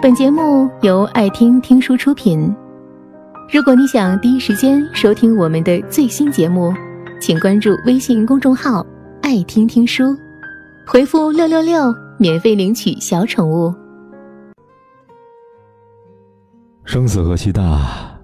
本节目由爱听听书出品。如果你想第一时间收听我们的最新节目，请关注微信公众号“爱听听书”，回复“六六六”免费领取小宠物。生死何其大，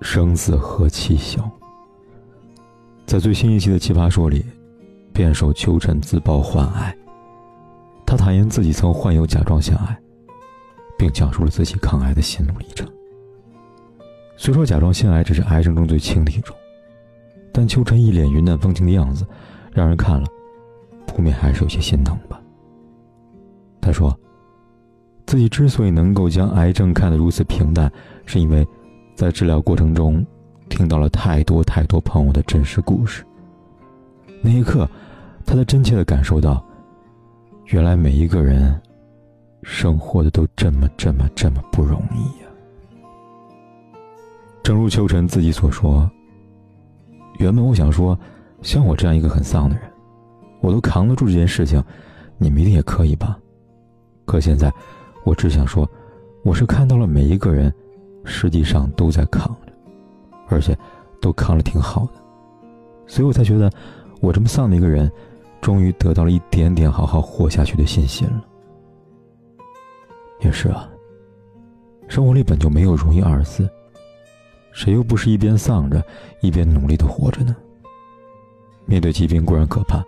生死何其小。在最新一期的《奇葩说》里，辩手邱晨自曝患癌。他坦言自己曾患有甲状腺癌，并讲述了自己抗癌的心路历程。虽说甲状腺癌只是癌症中最轻的一种，但秋晨一脸云淡风轻的样子，让人看了不免还是有些心疼吧。他说，自己之所以能够将癌症看得如此平淡，是因为在治疗过程中听到了太多太多朋友的真实故事。那一刻，他才真切的感受到。原来每一个人，生活的都这么这么这么不容易呀。正如秋晨自己所说，原本我想说，像我这样一个很丧的人，我都扛得住这件事情，你们一定也可以吧？可现在，我只想说，我是看到了每一个人，实际上都在扛着，而且都扛得挺好的，所以我才觉得，我这么丧的一个人。终于得到了一点点好好活下去的信心了。也是啊，生活里本就没有容易二字，谁又不是一边丧着，一边努力的活着呢？面对疾病固然可怕，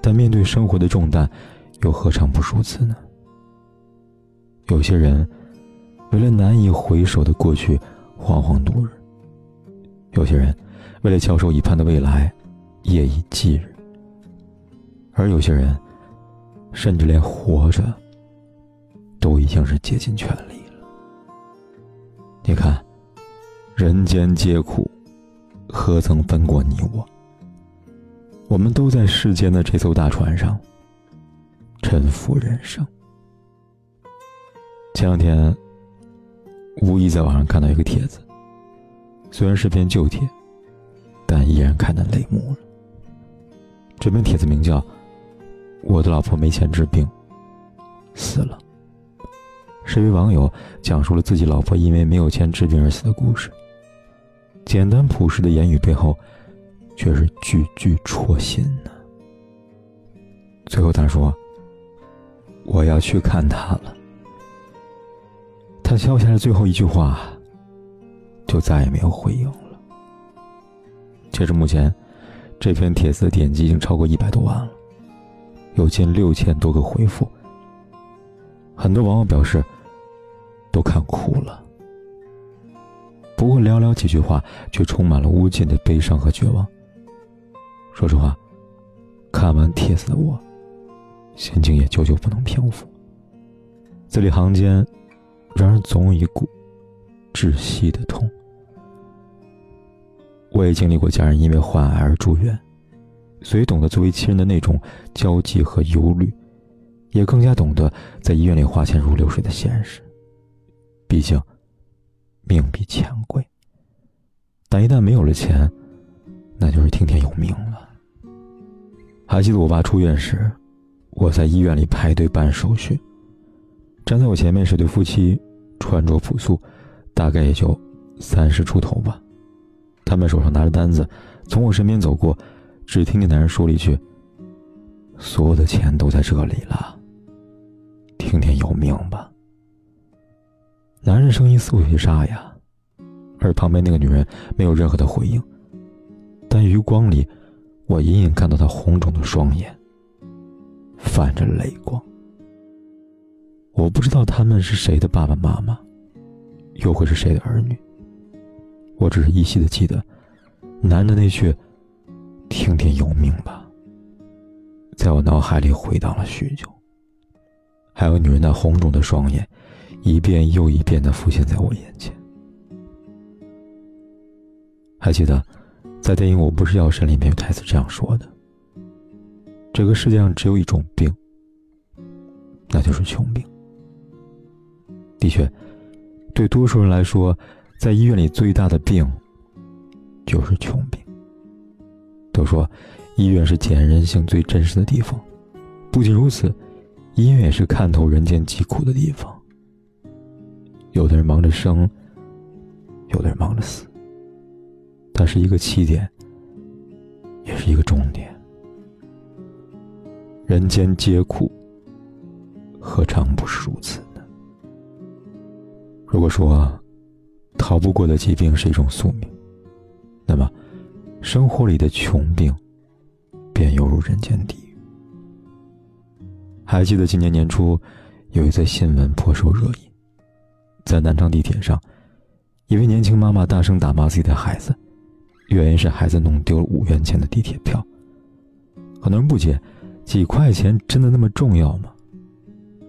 但面对生活的重担，又何尝不如此呢？有些人为了难以回首的过去，惶惶度日；有些人为了翘首以盼的未来，夜以继日。而有些人，甚至连活着都已经是竭尽全力了。你看，人间皆苦，何曾分过你我？我们都在世间的这艘大船上，沉浮人生。前两天，无意在网上看到一个帖子，虽然是篇旧帖，但依然看得泪目了。这篇帖子名叫。我的老婆没钱治病，死了。是一位网友讲述了自己老婆因为没有钱治病而死的故事。简单朴实的言语背后，却是句句戳心呢。最后他说：“我要去看他了。”他敲下了最后一句话，就再也没有回应了。截至目前，这篇帖子的点击已经超过一百多万了。有近六千多个回复，很多网友表示都看哭了。不过寥寥几句话，却充满了无尽的悲伤和绝望。说实话，看完帖子的我，心情也久久不能平复。字里行间，让人总有一股窒息的痛。我也经历过家人因为患癌而住院。所以，懂得作为亲人的那种焦急和忧虑，也更加懂得在医院里花钱如流水的现实。毕竟，命比钱贵。但一旦没有了钱，那就是听天由命了。还记得我爸出院时，我在医院里排队办手续，站在我前面是对夫妻，穿着朴素，大概也就三十出头吧。他们手上拿着单子，从我身边走过。只听见男人说了一句：“所有的钱都在这里了，听天由命吧。”男人声音似乎有些沙哑，而旁边那个女人没有任何的回应。但余光里，我隐隐看到她红肿的双眼，泛着泪光。我不知道他们是谁的爸爸妈妈，又会是谁的儿女。我只是依稀的记得，男的那句。听天由命吧，在我脑海里回荡了许久。还有女人那红肿的双眼，一遍又一遍的浮现在我眼前。还记得，在电影《我不是药神》里面有台词这样说的：“这个世界上只有一种病，那就是穷病。”的确，对多数人来说，在医院里最大的病就是穷病。都说，医院是检验人性最真实的地方。不仅如此，医院也是看透人间疾苦的地方。有的人忙着生，有的人忙着死。它是一个起点，也是一个终点。人间皆苦，何尝不是如此呢？如果说逃不过的疾病是一种宿命，那么生活里的穷病便犹如人间地狱。还记得今年年初有一则新闻颇受热议，在南昌地铁上，一位年轻妈妈大声打骂自己的孩子，原因是孩子弄丢了五元钱的地铁票。很多人不解，几块钱真的那么重要吗？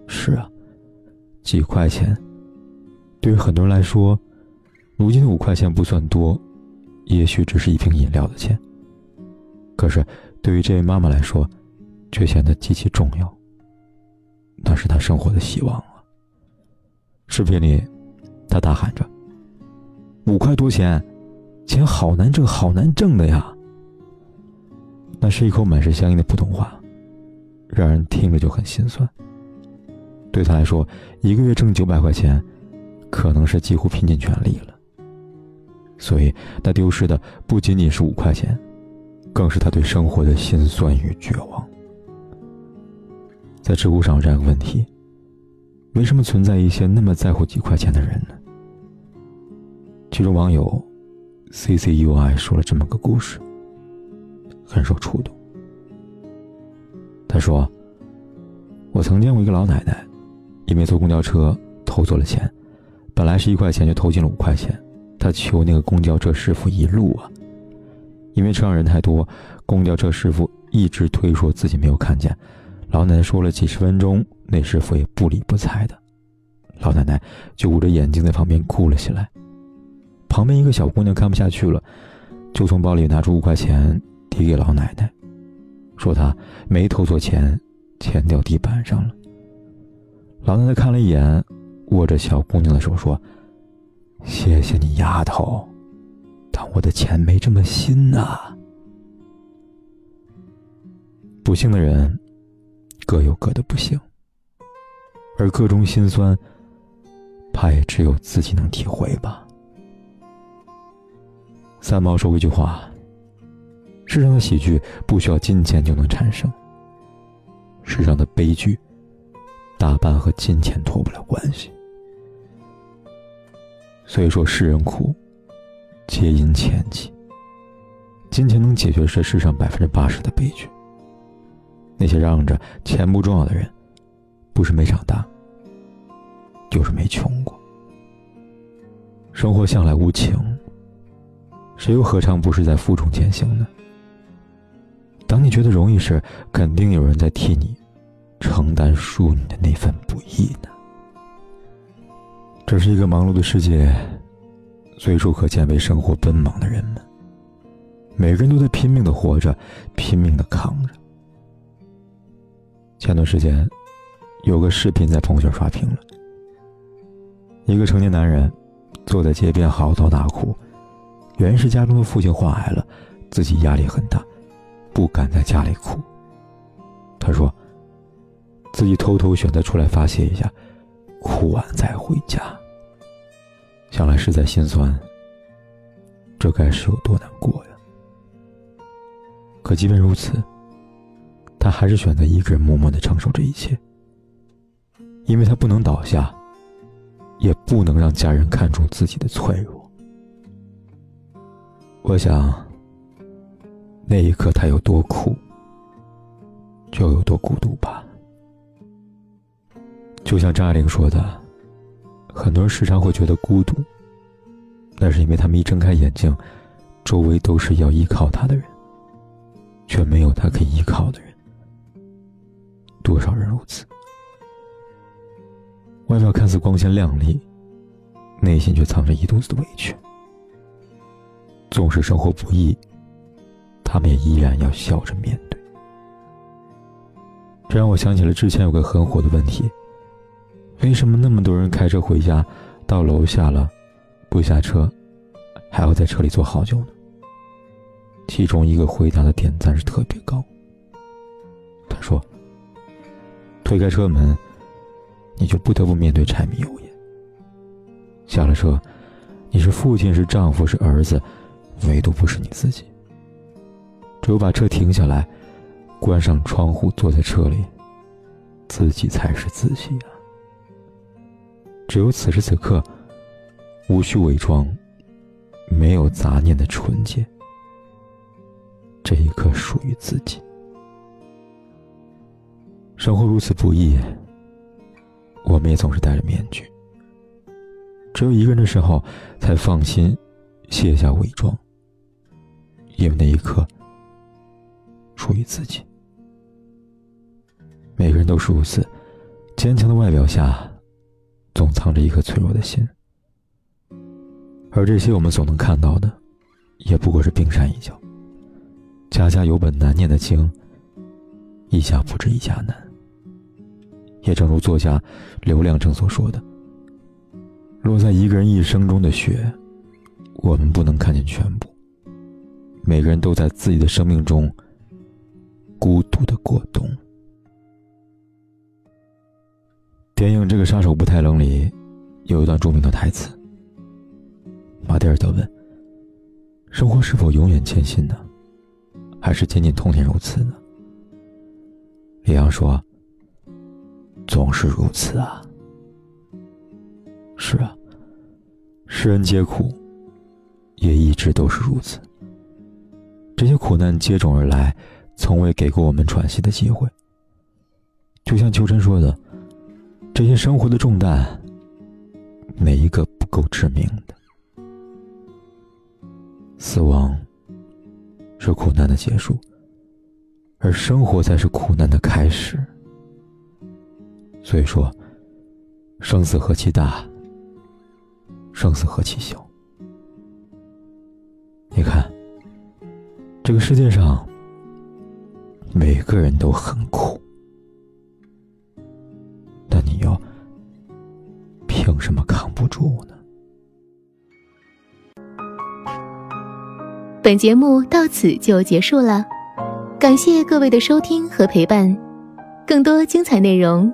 是啊，几块钱对于很多人来说，如今的五块钱不算多，也许只是一瓶饮料的钱。可是对于这位妈妈来说，却显得极其重要。那是她生活的希望啊！视频里，他大喊着：“五块多钱，钱好难挣，好难挣的呀！”那是一口满是乡音的普通话，让人听着就很心酸。对他来说，一个月挣九百块钱，可能是几乎拼尽全力了。所以，他丢失的不仅仅是五块钱，更是他对生活的心酸与绝望。在知乎上有这样一个问题：为什么存在一些那么在乎几块钱的人呢？其中网友 C C U I 说了这么个故事，很受触动。他说：“我曾见过一个老奶奶，因为坐公交车偷错了钱，本来是一块钱，就偷进了五块钱。她求那个公交车师傅一路啊，因为车上人太多，公交车师傅一直推说自己没有看见。”老奶奶说了几十分钟，那师傅也不理不睬的。老奶奶就捂着眼睛在旁边哭了起来。旁边一个小姑娘看不下去了，就从包里拿出五块钱递给老奶奶，说她没偷错钱，钱掉地板上了。老奶奶看了一眼，握着小姑娘的手说：“谢谢你，丫头，但我的钱没这么新呐。”不幸的人。各有各的不幸，而各中心酸，怕也只有自己能体会吧。三毛说过一句话：“世上的喜剧不需要金钱就能产生，世上的悲剧，大半和金钱脱不了关系。”所以说，世人苦，皆因钱起。金钱能解决这世上百分之八十的悲剧。那些嚷着钱不重要的人，不是没长大，就是没穷过。生活向来无情，谁又何尝不是在负重前行呢？当你觉得容易时，肯定有人在替你承担输你的那份不易呢。这是一个忙碌的世界，随处可见为生活奔忙的人们。每个人都在拼命的活着，拼命的扛着。前段时间，有个视频在朋友圈刷屏了。一个成年男人坐在街边嚎啕大哭，原因是家中的父亲患癌了，自己压力很大，不敢在家里哭。他说：“自己偷偷选择出来发泄一下，哭完再回家。”想来实在心酸，这该是有多难过呀！可即便如此。他还是选择一个人默默的承受这一切，因为他不能倒下，也不能让家人看出自己的脆弱。我想，那一刻他有多苦，就有多孤独吧。就像张爱玲说的，很多人时常会觉得孤独，那是因为他们一睁开眼睛，周围都是要依靠他的人，却没有他可以依靠的人。多少人如此？外表看似光鲜亮丽，内心却藏着一肚子的委屈。纵使生活不易，他们也依然要笑着面对。这让我想起了之前有个很火的问题：为什么那么多人开车回家，到楼下了，不下车，还要在车里坐好久呢？其中一个回答的点赞是特别高。他说。推开车门，你就不得不面对柴米油盐。下了车，你是父亲，是丈夫，是儿子，唯独不是你自己。只有把车停下来，关上窗户，坐在车里，自己才是自己啊！只有此时此刻，无需伪装，没有杂念的纯洁，这一刻属于自己。生活如此不易，我们也总是戴着面具。只有一个人的时候，才放心卸下伪装，因为那一刻属于自己。每个人都是如此，坚强的外表下，总藏着一颗脆弱的心。而这些我们所能看到的，也不过是冰山一角。家家有本难念的经，一家不知一家难。也正如作家刘亮程所说的：“落在一个人一生中的雪，我们不能看见全部。每个人都在自己的生命中孤独的过冬。”电影《这个杀手不太冷》里有一段著名的台词：“马蒂尔德问，生活是否永远艰辛呢？还是仅仅通天如此呢？”李阳说。总是如此啊！是啊，世人皆苦，也一直都是如此。这些苦难接踵而来，从未给过我们喘息的机会。就像秋晨说的，这些生活的重担，每一个不够致命的。死亡是苦难的结束，而生活才是苦难的开始。所以说，生死何其大，生死何其小。你看，这个世界上，每个人都很苦，但你又凭什么扛不住呢？本节目到此就结束了，感谢各位的收听和陪伴，更多精彩内容。